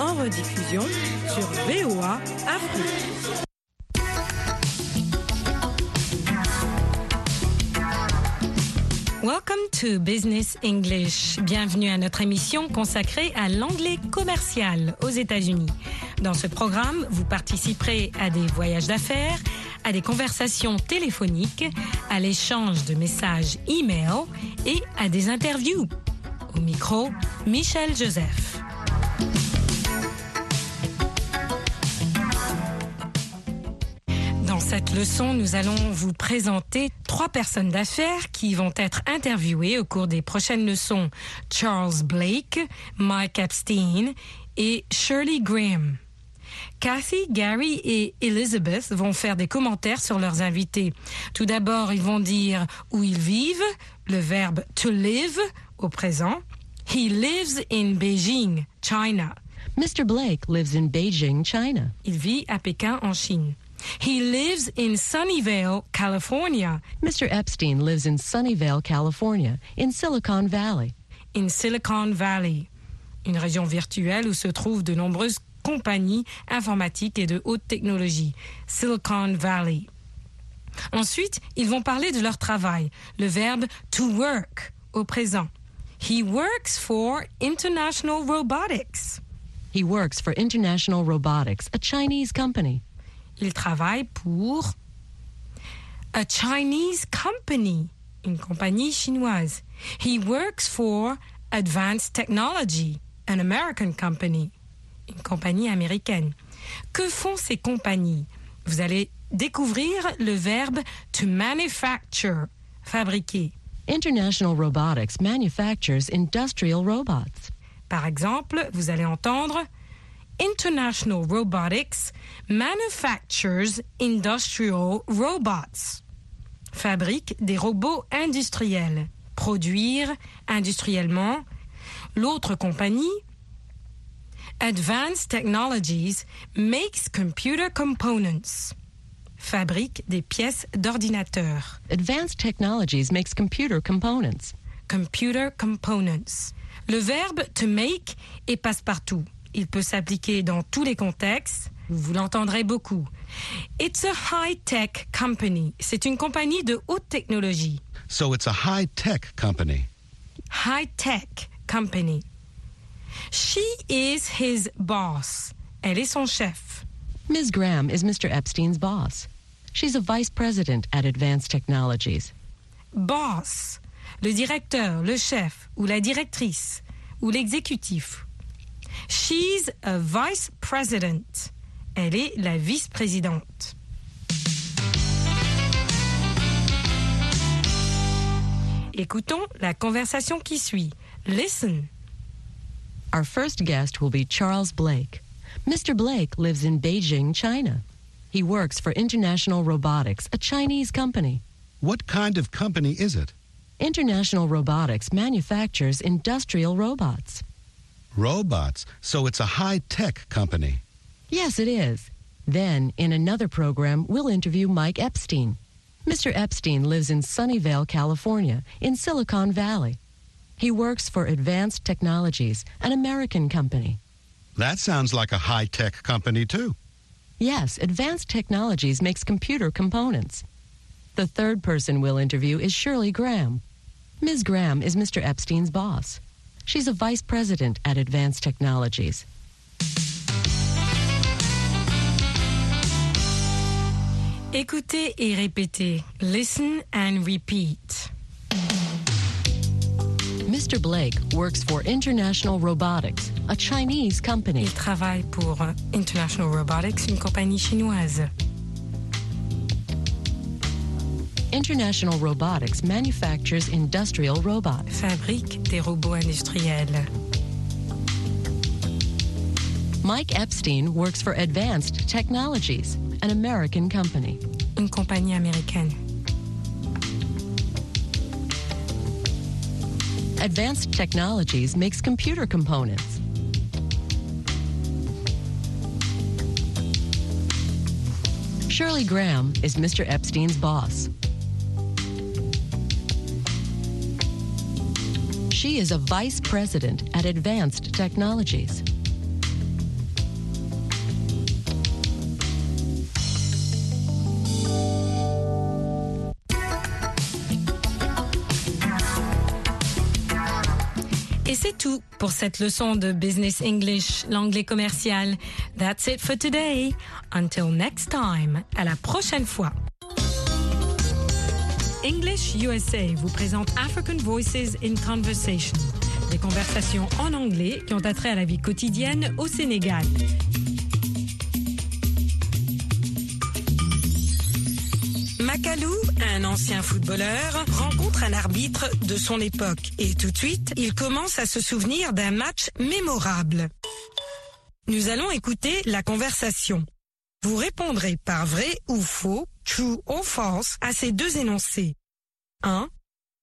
en rediffusion sur VOA Afrique. Welcome to Business English. Bienvenue à notre émission consacrée à l'anglais commercial aux États-Unis. Dans ce programme, vous participerez à des voyages d'affaires, à des conversations téléphoniques, à l'échange de messages e-mail et à des interviews. Au micro, Michel Joseph. Dans cette leçon, nous allons vous présenter trois personnes d'affaires qui vont être interviewées au cours des prochaines leçons. Charles Blake, Mike Epstein et Shirley Graham. Kathy, Gary et Elizabeth vont faire des commentaires sur leurs invités. Tout d'abord, ils vont dire où ils vivent, le verbe to live au présent. He lives in Beijing, China. Mr. Blake lives in Beijing, China. Il vit à Pékin, en Chine. He lives in Sunnyvale, California. Mr. Epstein lives in Sunnyvale, California, in Silicon Valley. In Silicon Valley, une région virtuelle où se trouvent de nombreuses compagnies informatiques et de haute technologie. Silicon Valley. Ensuite, ils vont parler de leur travail, le verbe to work au présent. He works for International Robotics. He works for International Robotics, a Chinese company. Il travaille pour a Chinese company, une compagnie chinoise. He works for Advanced Technology, an American company, une compagnie américaine. Que font ces compagnies Vous allez découvrir le verbe to manufacture, fabriquer. International Robotics manufactures industrial robots. Par exemple, vous allez entendre International Robotics manufactures industrial robots. Fabrique des robots industriels. Produire industriellement. L'autre compagnie, Advanced Technologies, makes computer components. Fabrique des pièces d'ordinateur. Advanced Technologies makes computer components. Computer components. Le verbe to make est passe-partout. Il peut s'appliquer dans tous les contextes. Vous l'entendrez beaucoup. It's a high-tech company. C'est une compagnie de haute technologie. So it's a high tech company. High-tech company. She is his boss. Elle est son chef. Ms. Graham is Mr. Epstein's boss. She's a vice president at Advanced Technologies. Boss. Le directeur, le chef ou la directrice ou l'exécutif. She's a vice president. Elle est la vice-présidente. Écoutons la conversation qui suit. Listen. Our first guest will be Charles Blake. Mr. Blake lives in Beijing, China. He works for International Robotics, a Chinese company. What kind of company is it? International Robotics manufactures industrial robots. Robots. So it's a high tech company. Yes, it is. Then, in another program, we'll interview Mike Epstein. Mr. Epstein lives in Sunnyvale, California, in Silicon Valley. He works for Advanced Technologies, an American company. That sounds like a high tech company, too. Yes, Advanced Technologies makes computer components. The third person we'll interview is Shirley Graham. Ms. Graham is Mr. Epstein's boss. She's a vice president at Advanced Technologies. Écoutez et répétez. Listen and repeat. Mr. Blake works for International Robotics, a Chinese company. Il travaille pour euh, International Robotics, une compagnie chinoise. International Robotics manufactures industrial robots. Fabrique des robots industriels. Mike Epstein works for Advanced Technologies, an American company. Une compagnie américaine. Advanced Technologies makes computer components. Shirley Graham is Mr. Epstein's boss. She is a vice president at Advanced Technologies. Pour cette leçon de Business English, l'anglais commercial. That's it for today. Until next time. À la prochaine fois. English USA vous présente African Voices in Conversation. Des conversations en anglais qui ont attrait à la vie quotidienne au Sénégal. Macalou, un ancien footballeur, rencontre un arbitre de son époque et tout de suite, il commence à se souvenir d'un match mémorable. Nous allons écouter la conversation. Vous répondrez par vrai ou faux, true ou false, à ces deux énoncés. 1.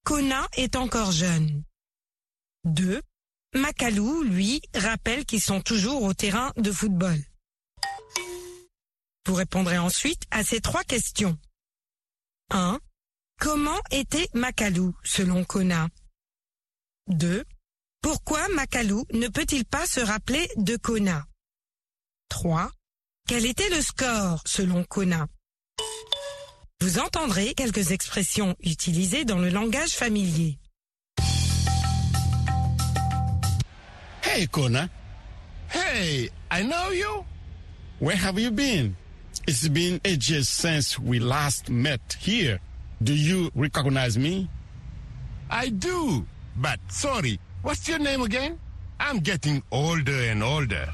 Kona est encore jeune. 2. Macalou, lui, rappelle qu'ils sont toujours au terrain de football. Vous répondrez ensuite à ces trois questions. 1. Comment était Macalou selon Kona? 2. Pourquoi Macalou ne peut-il pas se rappeler de Kona? 3. Quel était le score selon Kona? Vous entendrez quelques expressions utilisées dans le langage familier. Hey, Kona. Hey, I know you. Where have you been? It's been ages since we last met here. Do you recognize me? I do. But sorry, what's your name again? I'm getting older and older.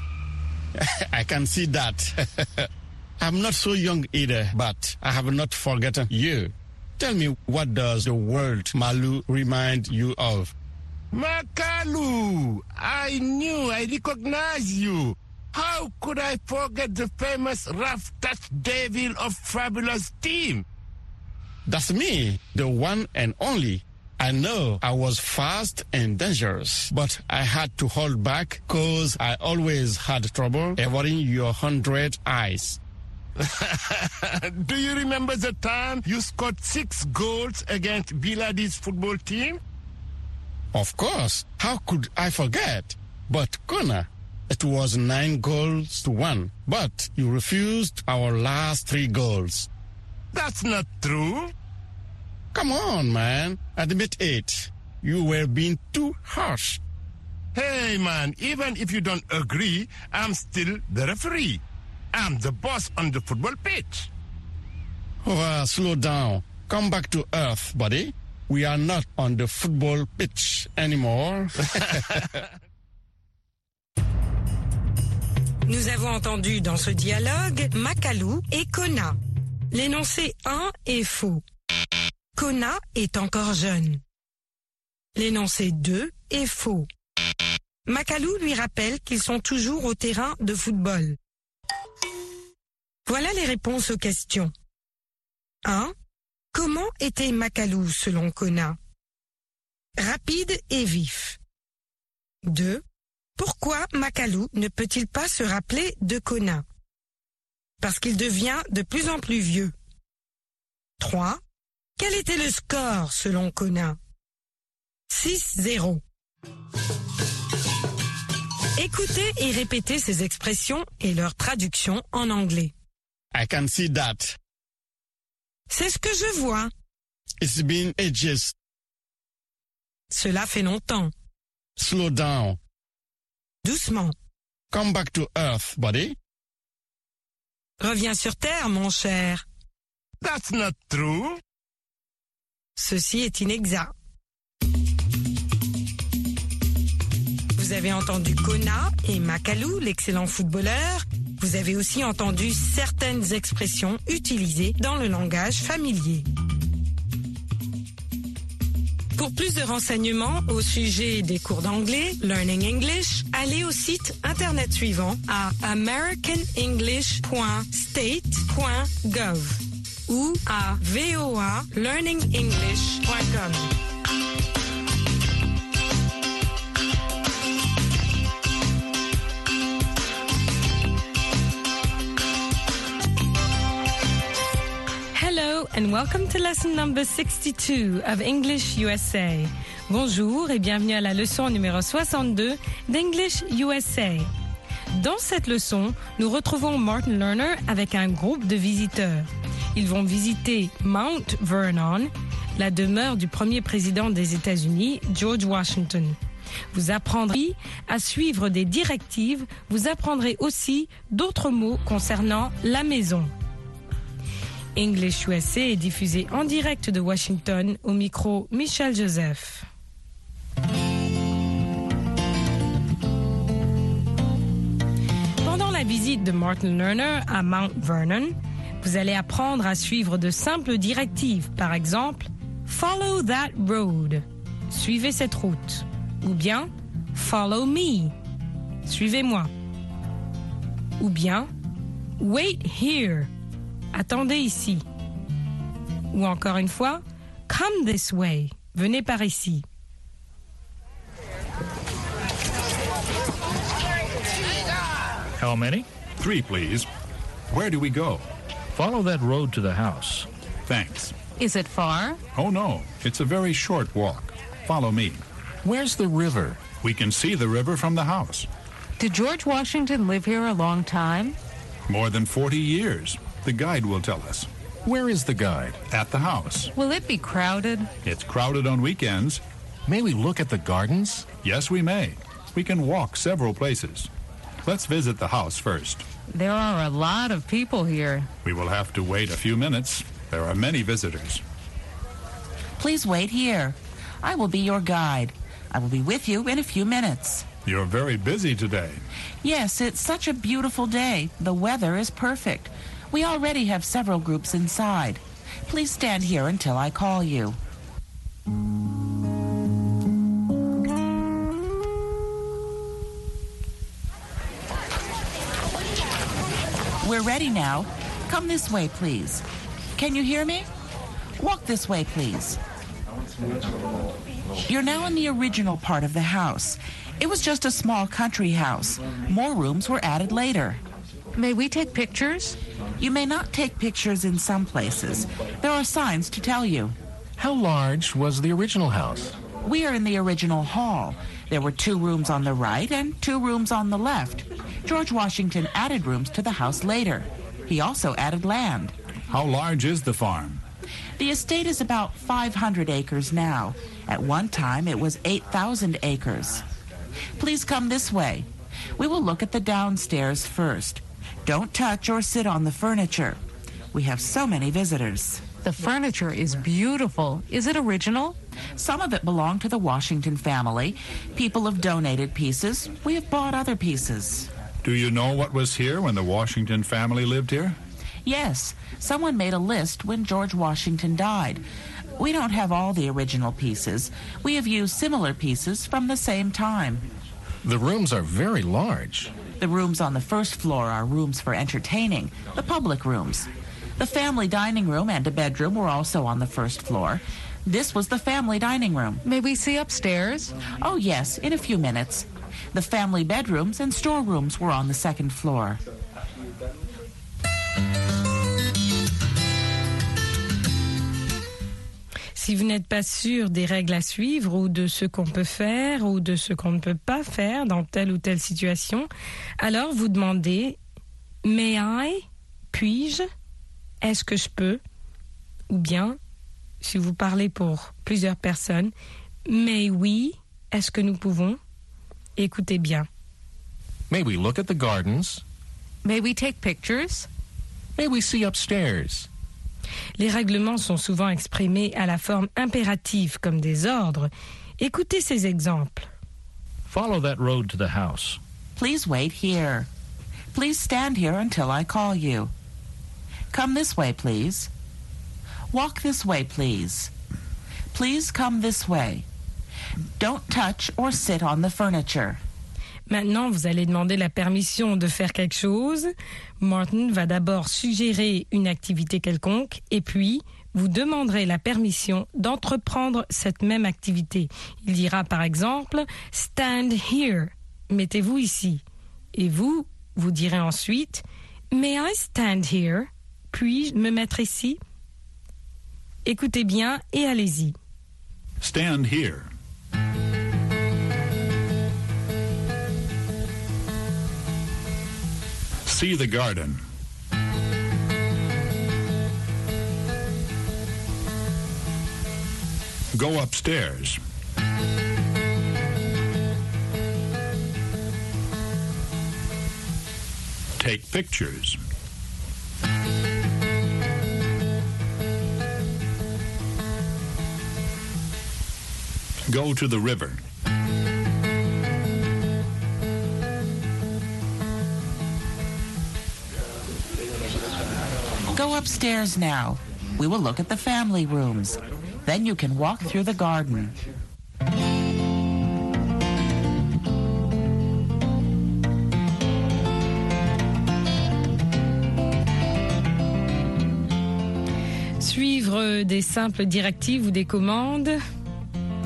I can see that. I'm not so young either, but I have not forgotten you. Tell me, what does the word Malu remind you of? Makalu, I knew I recognized you. How could I forget the famous rough touch devil of fabulous team? That's me, the one and only. I know I was fast and dangerous, but I had to hold back cause I always had trouble avoiding your hundred eyes. Do you remember the time you scored six goals against Biladi's football team? Of course, how could I forget? But Kona, it was nine goals to one, but you refused our last three goals. That's not true. Come on, man. Admit it. You were being too harsh. Hey, man, even if you don't agree, I'm still the referee. I'm the boss on the football pitch. Oh, slow down. Come back to earth, buddy. We are not on the football pitch anymore. Nous avons entendu dans ce dialogue Macalou et Kona. L'énoncé 1 est faux. Kona est encore jeune. L'énoncé 2 est faux. Macalou lui rappelle qu'ils sont toujours au terrain de football. Voilà les réponses aux questions. 1. Comment était Macalou selon Kona? Rapide et vif. 2. Pourquoi Macalou ne peut-il pas se rappeler de Kona? Parce qu'il devient de plus en plus vieux. 3. Quel était le score selon Kona? 6-0. Écoutez et répétez ces expressions et leur traduction en anglais. I can see that. C'est ce que je vois. It's been ages. Cela fait longtemps. Slow down. Doucement. Come back to earth, buddy. Reviens sur Terre, mon cher. That's not true. Ceci est inexact. Vous avez entendu Kona et Macalou, l'excellent footballeur. Vous avez aussi entendu certaines expressions utilisées dans le langage familier. Pour plus de renseignements au sujet des cours d'anglais, Learning English, allez au site internet suivant à americanenglish.state.gov ou à voalearningenglish.com. Hello and welcome to lesson number 62 of English USA. Bonjour et bienvenue à la leçon numéro 62 d'English USA. Dans cette leçon, nous retrouvons Martin Lerner avec un groupe de visiteurs. Ils vont visiter Mount Vernon, la demeure du premier président des États-Unis, George Washington. Vous apprendrez à suivre des directives. Vous apprendrez aussi d'autres mots concernant la maison. English USA est diffusé en direct de Washington au micro Michel Joseph. De Martin Lerner à Mount Vernon, vous allez apprendre à suivre de simples directives, par exemple Follow that road. Suivez cette route. Ou bien Follow me. Suivez-moi. Ou bien Wait here. Attendez ici. Ou encore une fois Come this way. Venez par ici. How many? Three, please. Where do we go? Follow that road to the house. Thanks. Is it far? Oh, no. It's a very short walk. Follow me. Where's the river? We can see the river from the house. Did George Washington live here a long time? More than 40 years. The guide will tell us. Where is the guide? At the house. Will it be crowded? It's crowded on weekends. May we look at the gardens? Yes, we may. We can walk several places. Let's visit the house first. There are a lot of people here. We will have to wait a few minutes. There are many visitors. Please wait here. I will be your guide. I will be with you in a few minutes. You're very busy today. Yes, it's such a beautiful day. The weather is perfect. We already have several groups inside. Please stand here until I call you. We're ready now. Come this way, please. Can you hear me? Walk this way, please. You're now in the original part of the house. It was just a small country house. More rooms were added later. May we take pictures? You may not take pictures in some places. There are signs to tell you. How large was the original house? We are in the original hall. There were two rooms on the right and two rooms on the left. George Washington added rooms to the house later. He also added land. How large is the farm? The estate is about 500 acres now. At one time, it was 8,000 acres. Please come this way. We will look at the downstairs first. Don't touch or sit on the furniture. We have so many visitors. The furniture is beautiful. Is it original? Some of it belonged to the Washington family. People have donated pieces. We have bought other pieces. Do you know what was here when the Washington family lived here? Yes, someone made a list when George Washington died. We don't have all the original pieces. We have used similar pieces from the same time. The rooms are very large. The rooms on the first floor are rooms for entertaining, the public rooms. The family dining room and a bedroom were also on the first floor. This was the family dining room. May we see upstairs? Oh, yes, in a few minutes. The family bedrooms and storerooms were on the second floor. Si vous n'êtes pas sûr des règles à suivre ou de ce qu'on peut faire ou de ce qu'on ne peut pas faire dans telle ou telle situation, alors vous demandez May I Puis-je Est-ce que je peux Ou bien, si vous parlez pour plusieurs personnes, May we Est-ce que nous pouvons? Écoutez bien. May we look at the gardens? May we take pictures? May we see upstairs? Les règlements sont souvent exprimés à la forme impérative comme des ordres. Écoutez ces exemples. Follow that road to the house. Please wait here. Please stand here until I call you. Come this way, please. Walk this way, please. Please come this way. Don't touch or sit on the furniture. Maintenant, vous allez demander la permission de faire quelque chose. Martin va d'abord suggérer une activité quelconque et puis vous demanderez la permission d'entreprendre cette même activité. Il dira par exemple Stand here. Mettez-vous ici. Et vous, vous direz ensuite May I stand here? Puis-je me mettre ici? Écoutez bien et allez-y. Stand here. See the garden. Go upstairs. Take pictures. Go to the river. Go upstairs now. We will look at the family rooms. Then you can walk through the garden. Suivre des simples directives ou des commandes,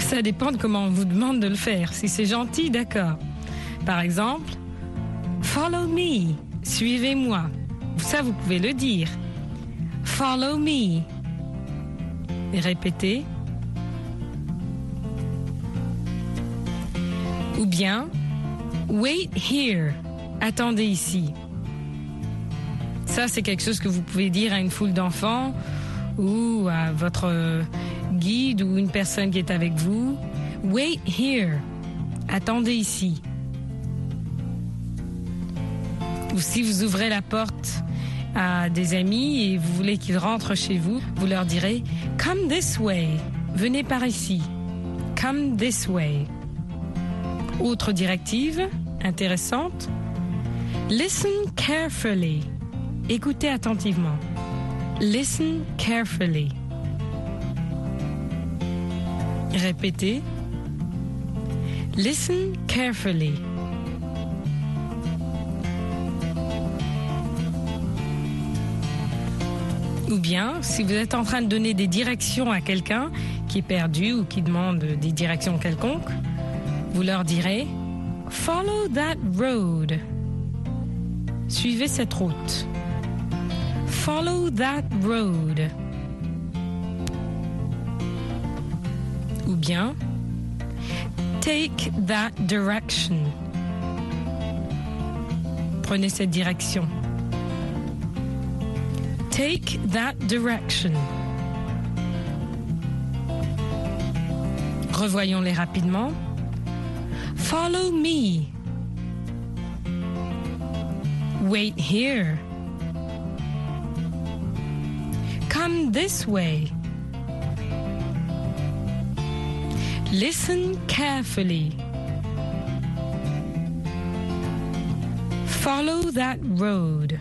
ça dépend de comment on vous demande de le faire. Si c'est gentil, d'accord. Par exemple, Follow me, suivez-moi. Ça, vous pouvez le dire. Follow me. Et répétez. Ou bien, Wait here. Attendez ici. Ça, c'est quelque chose que vous pouvez dire à une foule d'enfants ou à votre guide ou une personne qui est avec vous. Wait here. Attendez ici. Ou si vous ouvrez la porte à des amis et vous voulez qu'ils rentrent chez vous, vous leur direz Come this way. Venez par ici. Come this way. Autre directive intéressante. Listen carefully. Écoutez attentivement. Listen carefully. Répétez. Listen carefully. Ou bien, si vous êtes en train de donner des directions à quelqu'un qui est perdu ou qui demande des directions quelconques, vous leur direz Follow that road. Suivez cette route. Follow that road. Ou bien Take that direction. Prenez cette direction. Take that direction. Revoyons-les rapidement. Follow me. Wait here. Come this way. Listen carefully. Follow that road.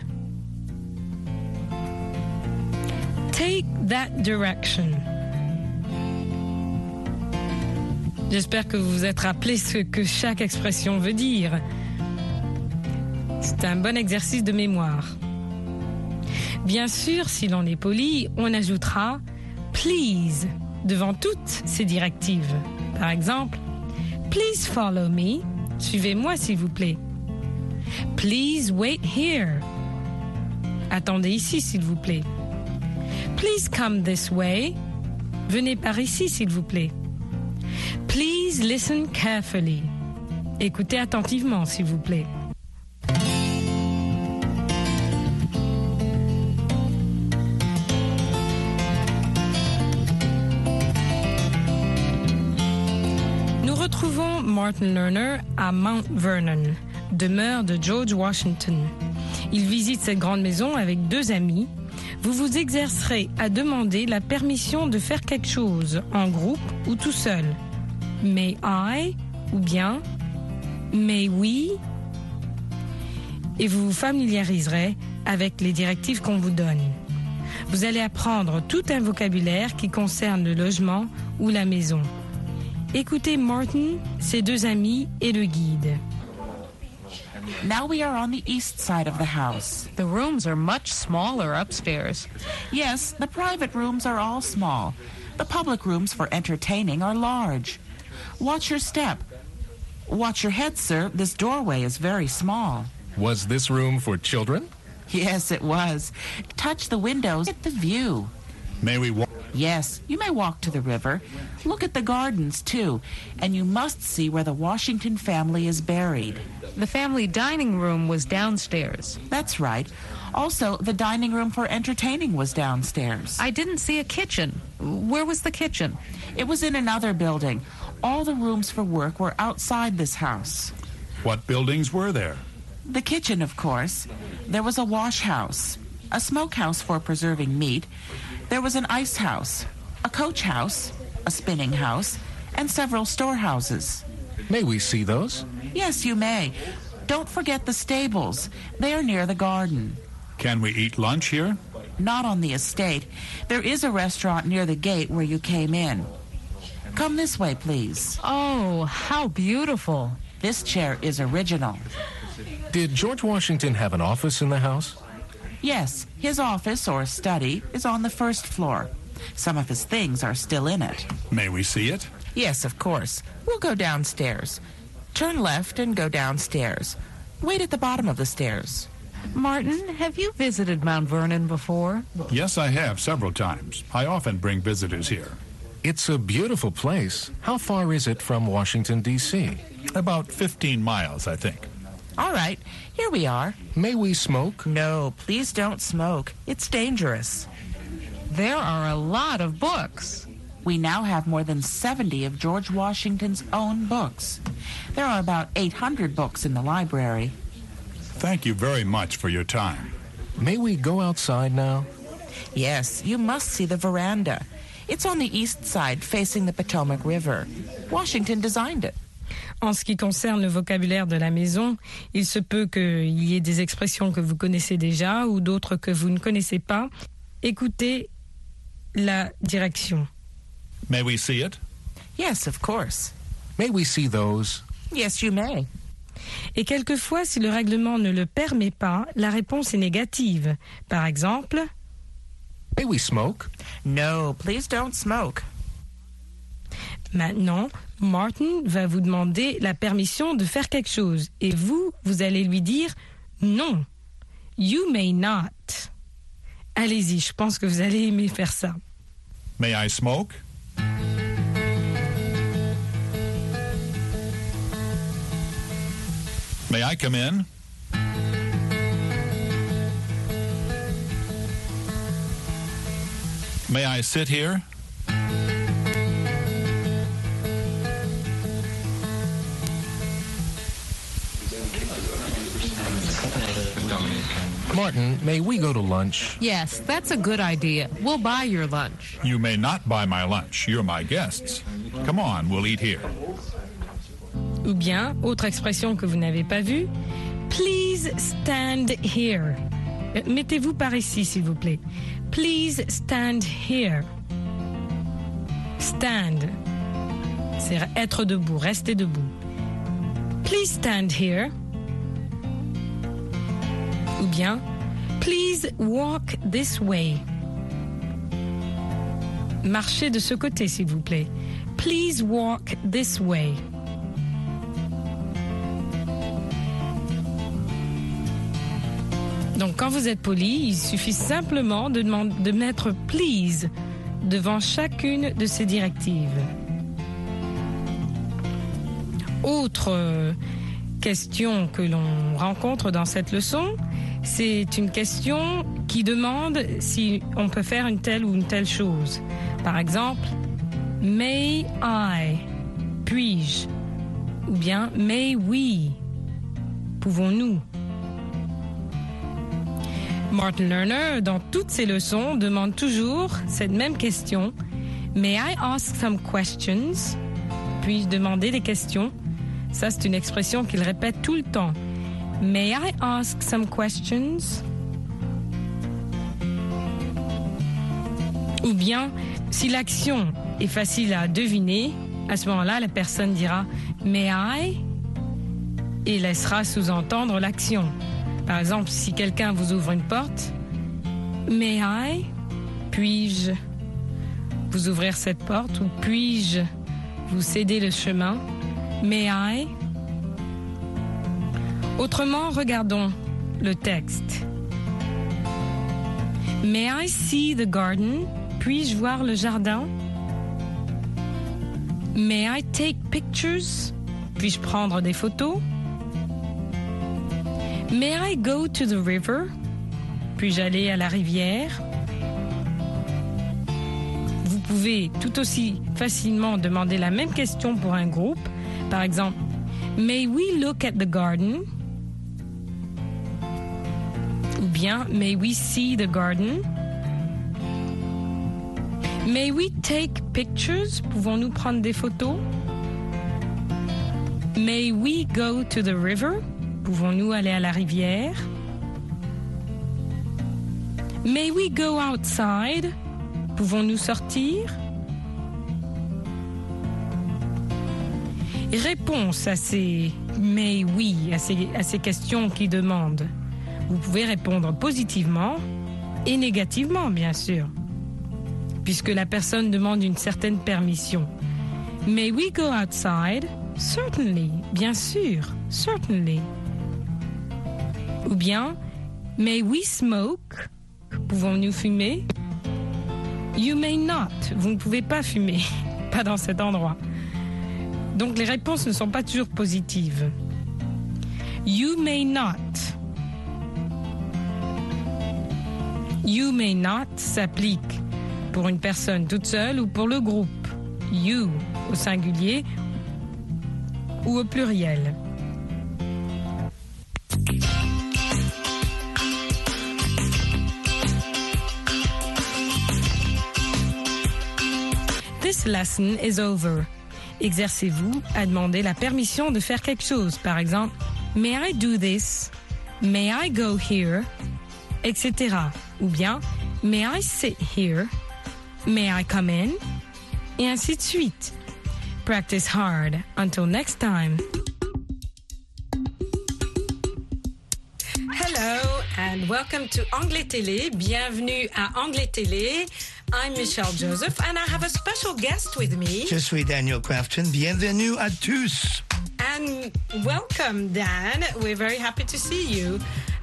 Take that direction. J'espère que vous vous êtes rappelé ce que chaque expression veut dire. C'est un bon exercice de mémoire. Bien sûr, si l'on est poli, on ajoutera please devant toutes ces directives. Par exemple, please follow me. Suivez-moi s'il vous plaît. Please wait here. Attendez ici s'il vous plaît. Please come this way. Venez par ici s'il vous plaît. Please listen carefully. Écoutez attentivement s'il vous plaît. Martin Lerner à Mount Vernon, demeure de George Washington. Il visite cette grande maison avec deux amis. Vous vous exercerez à demander la permission de faire quelque chose en groupe ou tout seul. May I ou bien May we? Et vous vous familiariserez avec les directives qu'on vous donne. Vous allez apprendre tout un vocabulaire qui concerne le logement ou la maison. Écoutez Martin, ses deux amis et le guide. Now we are on the east side of the house. The rooms are much smaller upstairs. Yes, the private rooms are all small. The public rooms for entertaining are large. Watch your step. Watch your head, sir. This doorway is very small. Was this room for children? Yes, it was. Touch the windows at the view. May we walk? Yes, you may walk to the river. Look at the gardens, too. And you must see where the Washington family is buried. The family dining room was downstairs. That's right. Also, the dining room for entertaining was downstairs. I didn't see a kitchen. Where was the kitchen? It was in another building. All the rooms for work were outside this house. What buildings were there? The kitchen, of course. There was a wash house, a smokehouse for preserving meat. There was an ice house, a coach house, a spinning house, and several storehouses. May we see those? Yes, you may. Don't forget the stables. They are near the garden. Can we eat lunch here? Not on the estate. There is a restaurant near the gate where you came in. Come this way, please. Oh, how beautiful. This chair is original. Did George Washington have an office in the house? Yes, his office or study is on the first floor. Some of his things are still in it. May we see it? Yes, of course. We'll go downstairs. Turn left and go downstairs. Wait at the bottom of the stairs. Martin, have you visited Mount Vernon before? Yes, I have several times. I often bring visitors here. It's a beautiful place. How far is it from Washington, D.C.? About 15 miles, I think. All right, here we are. May we smoke? No, please don't smoke. It's dangerous. There are a lot of books. We now have more than 70 of George Washington's own books. There are about 800 books in the library. Thank you very much for your time. May we go outside now? Yes, you must see the veranda. It's on the east side, facing the Potomac River. Washington designed it. En ce qui concerne le vocabulaire de la maison, il se peut qu'il y ait des expressions que vous connaissez déjà ou d'autres que vous ne connaissez pas. Écoutez la direction. May we see it? Yes, of course. May we see those? Yes, you may. Et quelquefois, si le règlement ne le permet pas, la réponse est négative. Par exemple, May we smoke? No, please don't smoke. Maintenant, Martin va vous demander la permission de faire quelque chose. Et vous, vous allez lui dire non. You may not. Allez-y, je pense que vous allez aimer faire ça. May I smoke? May I come in? May I sit here? Martin, may we go to lunch? Yes, that's a good idea. We'll buy your lunch. You may not buy my lunch. You're my guests. Come on, we'll eat here. Ou bien, autre expression que vous n'avez pas vue, please stand here. Euh, Mettez-vous par ici, s'il vous plaît. Please stand here. Stand. C'est être debout, rester debout. Please stand here. Bien, please walk this way. Marchez de ce côté, s'il vous plaît. Please walk this way. Donc, quand vous êtes poli, il suffit simplement de, de mettre please devant chacune de ces directives. Autre euh, question que l'on rencontre dans cette leçon, c'est une question qui demande si on peut faire une telle ou une telle chose. Par exemple, may I, puis-je, ou bien may we, pouvons-nous? Martin Lerner, dans toutes ses leçons, demande toujours cette même question. May I ask some questions? Puis-je demander des questions? Ça, c'est une expression qu'il répète tout le temps. May I ask some questions? Ou bien, si l'action est facile à deviner, à ce moment-là, la personne dira May I? et laissera sous-entendre l'action. Par exemple, si quelqu'un vous ouvre une porte, May I? Puis-je vous ouvrir cette porte ou puis-je vous céder le chemin? May I? Autrement, regardons le texte. May I see the garden? Puis-je voir le jardin? May I take pictures? Puis-je prendre des photos? May I go to the river? Puis-je aller à la rivière? Vous pouvez tout aussi facilement demander la même question pour un groupe. Par exemple, May we look at the garden? Bien, may we see the garden? May we take pictures? Pouvons-nous prendre des photos? May we go to the river? Pouvons-nous aller à la rivière? May we go outside? Pouvons-nous sortir? Réponse à ces mais oui, à ces, à ces questions qui demandent. Vous pouvez répondre positivement et négativement, bien sûr, puisque la personne demande une certaine permission. May we go outside? Certainly, bien sûr, certainly. Ou bien, may we smoke? Pouvons-nous fumer? You may not. Vous ne pouvez pas fumer. Pas dans cet endroit. Donc les réponses ne sont pas toujours positives. You may not. You may not s'applique pour une personne toute seule ou pour le groupe. You au singulier ou au pluriel. This lesson is over. Exercez-vous à demander la permission de faire quelque chose. Par exemple, May I do this? May I go here? Etc. Ou bien, May I sit here? May I come in? Et ainsi de suite. Practice hard. Until next time. Hello and welcome to Anglais Télé. Bienvenue à Anglais Télé. I'm Michelle Joseph and I have a special guest with me. Je suis Daniel Crafton. Bienvenue à tous. And welcome, Dan. We're very happy to see you.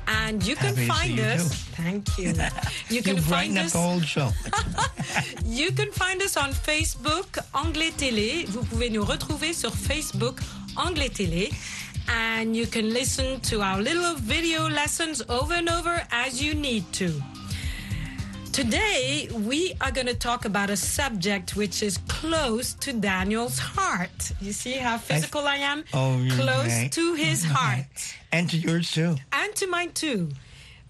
And you can Happy find you us. too. Thank you. You can You find us. the whole show. You can find us on Facebook Anglais Télé. Vous pouvez nous retrouver sur Facebook Anglais Télé. And you can listen to our little video lessons over and over as you need to. Today, we are going to talk about a subject which is close to Daniel's heart. You see how physical I, am? Oh, close right. to his heart. And to yours too. and to mine too.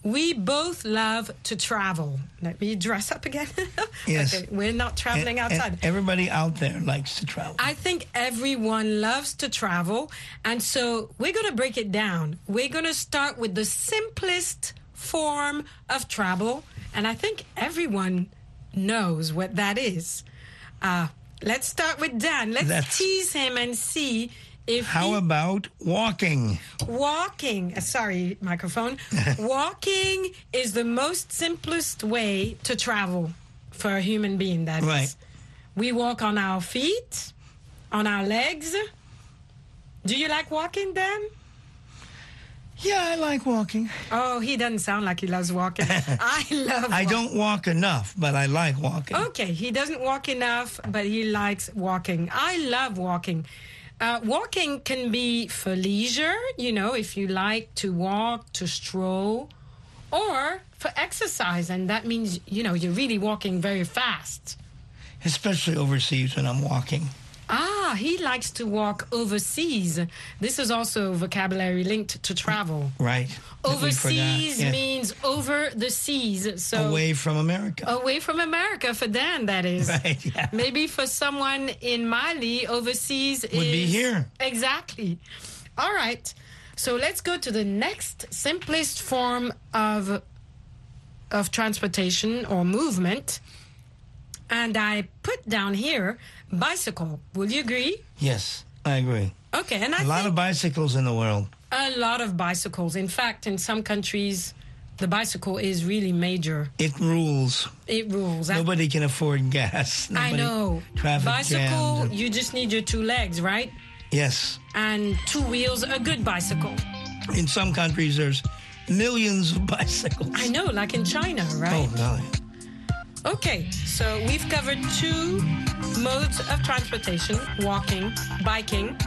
We both love to travel. Let me dress up again. Yes. Okay, we're not traveling And- and outside. everybody out there likes to travel. I think everyone loves to travel. And so we're going to break it down. We're going to start with the simplest form of travel. And I think everyone knows what that is. Uh, let's start with Dan. Let's tease him and see if How he about walking? walking uh, sorry microphone walking is the most simplest way to travel for a human being That is, Right. we walk on our feet on our legs do you like walking dan Yeah, I like walking. oh he doesn't sound like he loves walking i love I don't walk enough, but I like walking. Okay, he doesn't walk enough, but he likes walking. I love walking. Uh, walking can be for leisure, you know, if you like to walk, to stroll, or for exercise, and that means, you know, you're really walking very fast. Especially overseas when I'm walking. Ah, he likes to walk overseas. This is also vocabulary linked to travel. Right. that we forgot. Overseas Yes. means over the seas. So Away from America. away from America for Dan, that is. Right, yeah. Maybe for someone in Mali, overseas Would is be here. Exactly. All right. So let's go to the next simplest form of of transportation or movement. And I put down here bicycle. Will you agree? Yes, I agree. Okay, and I A lot of bicycles in the world. a lot of bicycles. In fact, in some countries, the bicycle is really major. It rules. It rules. I- Nobody can afford gas. I Nobody- know. Traffic bicycle, jams. you just need your two legs, right? yes. And two wheels, a good bicycle. In some countries, there's millions of bicycles. I know, like in China, right? Oh, golly. Okay, so we've covered two modes of transportation walking, biking.